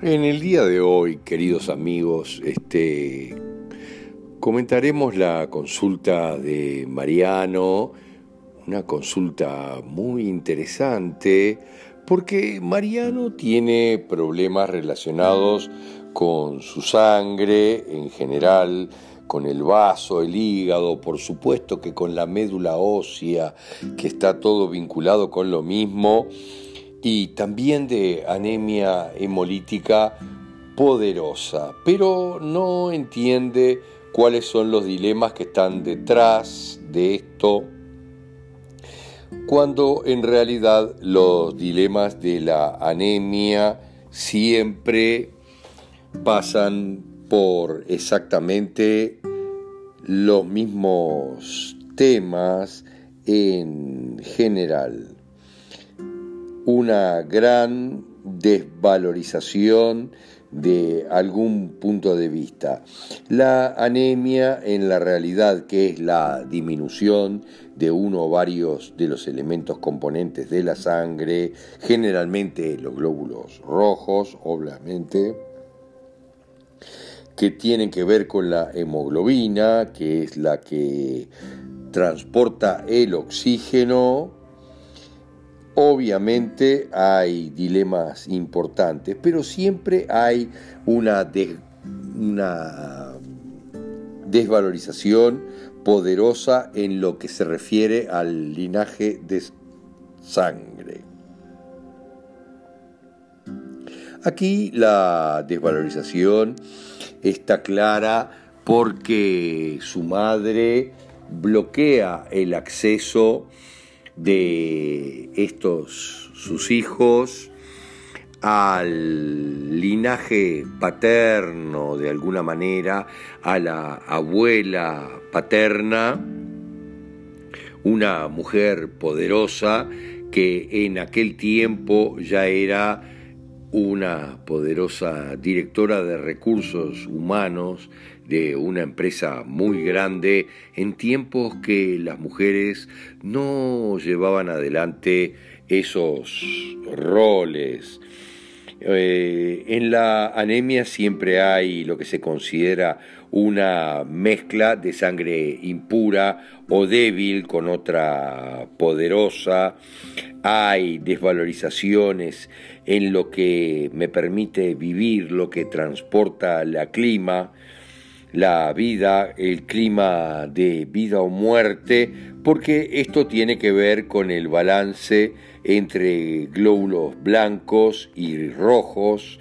En el día de hoy, queridos amigos, este, comentaremos la consulta de Mariano, una consulta muy interesante, porque Mariano tiene problemas relacionados con su sangre en general, con el vaso, el hígado, por supuesto que con la médula ósea, que está todo vinculado con lo mismo y también de anemia hemolítica poderosa, pero no entiende cuáles son los dilemas que están detrás de esto, cuando en realidad los dilemas de la anemia siempre pasan por exactamente los mismos temas en general una gran desvalorización de algún punto de vista. La anemia en la realidad, que es la disminución de uno o varios de los elementos componentes de la sangre, generalmente los glóbulos rojos, obviamente, que tienen que ver con la hemoglobina, que es la que transporta el oxígeno Obviamente hay dilemas importantes, pero siempre hay una, desvalorización poderosa en lo que se refiere al linaje de sangre. Aquí la desvalorización está clara porque su madre bloquea el acceso de estos sus hijos al linaje paterno de alguna manera, a la abuela paterna, una mujer poderosa que en aquel tiempo ya era una poderosa directora de recursos humanos de una empresa muy grande en tiempos que las mujeres no llevaban adelante esos roles. Eh, en la anemia siempre hay lo que se considera una mezcla de sangre impura o débil con otra poderosa. Hay desvalorizaciones en lo que me permite vivir, lo que transporta la clima la vida, el clima de vida o muerte, porque esto tiene que ver con el balance entre glóbulos blancos y rojos,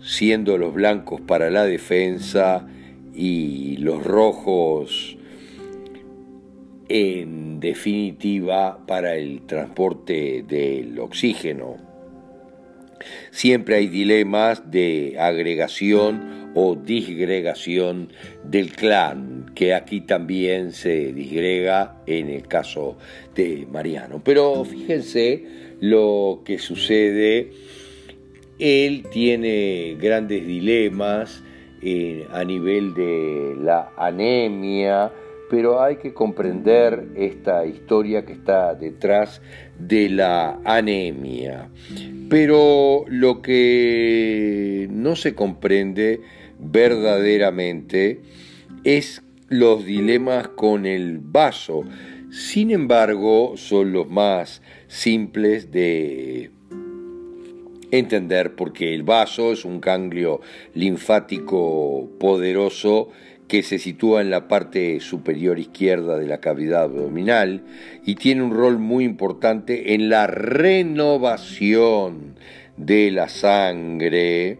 siendo los blancos para la defensa y los rojos en definitiva para el transporte del oxígeno. Siempre hay dilemas de agregación o disgregación del clan, que aquí también se disgrega en el caso de Mariano. Pero fíjense lo que sucede, él tiene grandes dilemas eh, a nivel de la anemia, pero hay que comprender esta historia que está detrás de la anemia. Pero lo que no se comprende verdaderamente es los dilemas con el vaso. Sin embargo, son los más simples de entender porque el vaso es un ganglio linfático poderoso que se sitúa en la parte superior izquierda de la cavidad abdominal y tiene un rol muy importante en la renovación de la sangre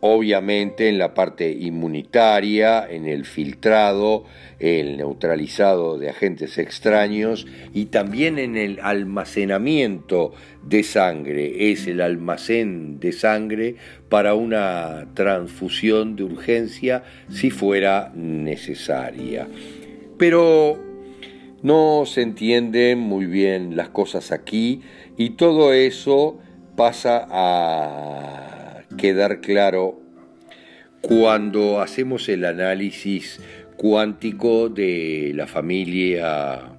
obviamente en la parte inmunitaria, en el filtrado, el neutralizado de agentes extraños y también en el almacenamiento de sangre. Es el almacén de sangre para una transfusión de urgencia si fuera necesaria. Pero no se entienden muy bien las cosas aquí y todo eso pasa a quedar claro cuando hacemos el análisis cuántico de la familia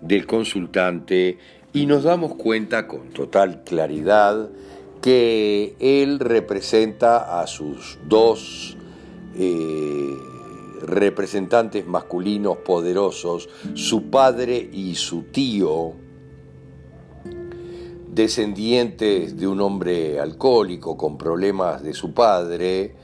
del consultante y nos damos cuenta con total claridad que él representa a sus dos eh, representantes masculinos poderosos, su padre y su tío, descendientes de un hombre alcohólico con problemas de su padre,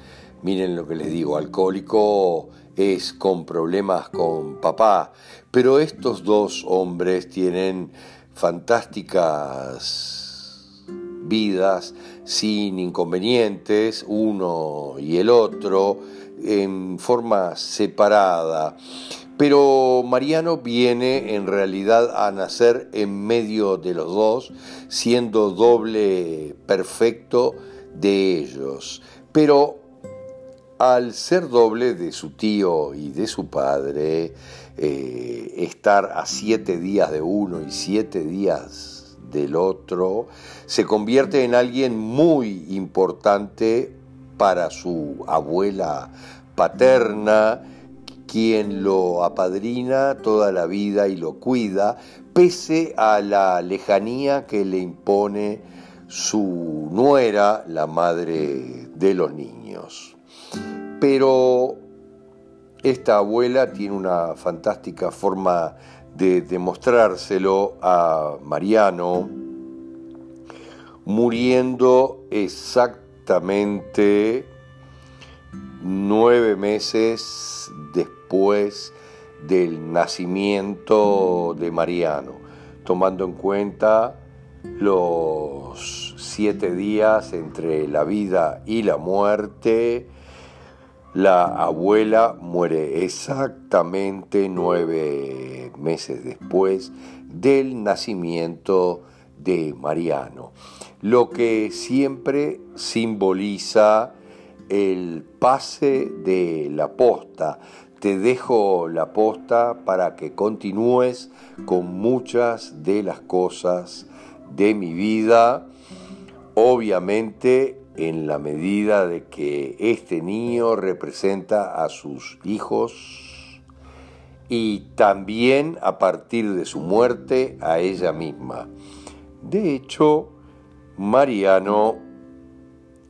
miren lo que les digo, alcohólico es con problemas con papá, pero estos dos hombres tienen fantásticas vidas sin inconvenientes, uno y el otro, en forma separada. Pero Mariano viene en realidad a nacer en medio de los dos, siendo doble perfecto de ellos. Pero al ser doble de su tío y de su padre, eh, estar a siete días de uno y siete días del otro, se convierte en alguien muy importante para su abuela paterna, quien lo apadrina toda la vida y lo cuida, pese a la lejanía que le impone su nuera, la madre de los niños. Pero esta abuela tiene una fantástica forma de demostrárselo a Mariano, muriendo exactamente nueve meses después del nacimiento de Mariano, tomando en cuenta los siete días entre la vida y la muerte, la abuela muere exactamente nueve meses después del nacimiento de Mariano, lo que siempre simboliza el pase de la posta. Te dejo la posta para que continúes con muchas de las cosas de mi vida. Obviamente en la medida de que este niño representa a sus hijos y también a partir de su muerte a ella misma. De hecho, Mariano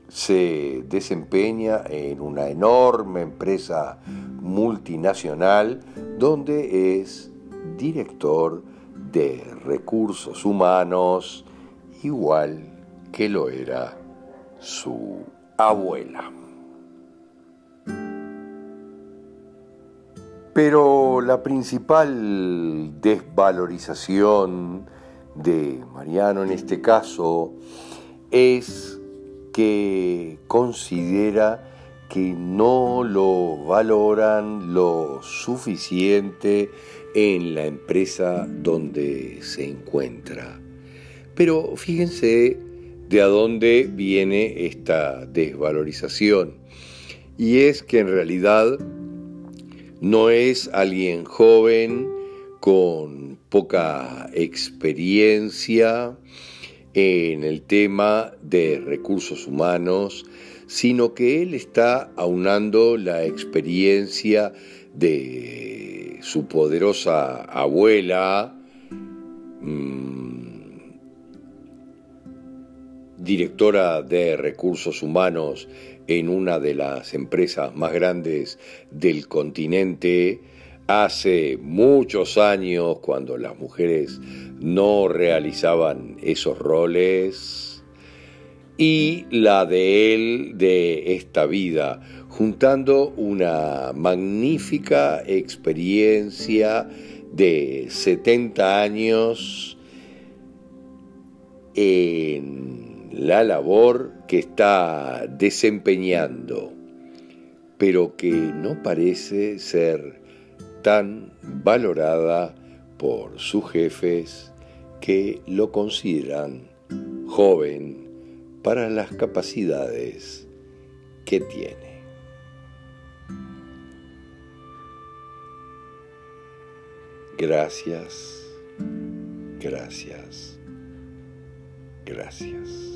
se desempeña en una enorme empresa multinacional donde es director de recursos humanos igual que lo era su abuela. Pero la principal desvalorización de Mariano en este caso es que considera que no lo valoran lo suficiente en la empresa donde se encuentra. Pero fíjense de a dónde viene esta desvalorización. Y es que en realidad no es alguien joven con poca experiencia en el tema de recursos humanos, sino que él está aunando la experiencia de su poderosa abuela, mm, directora de recursos humanos en una de las empresas más grandes del continente, hace muchos años, cuando las mujeres no realizaban esos roles, y la de él de esta vida, juntando una magnífica experiencia de 70 años en la labor que está desempeñando, pero que no parece ser tan valorada por sus jefes que lo consideran joven para las capacidades que tiene. Gracias, gracias, gracias.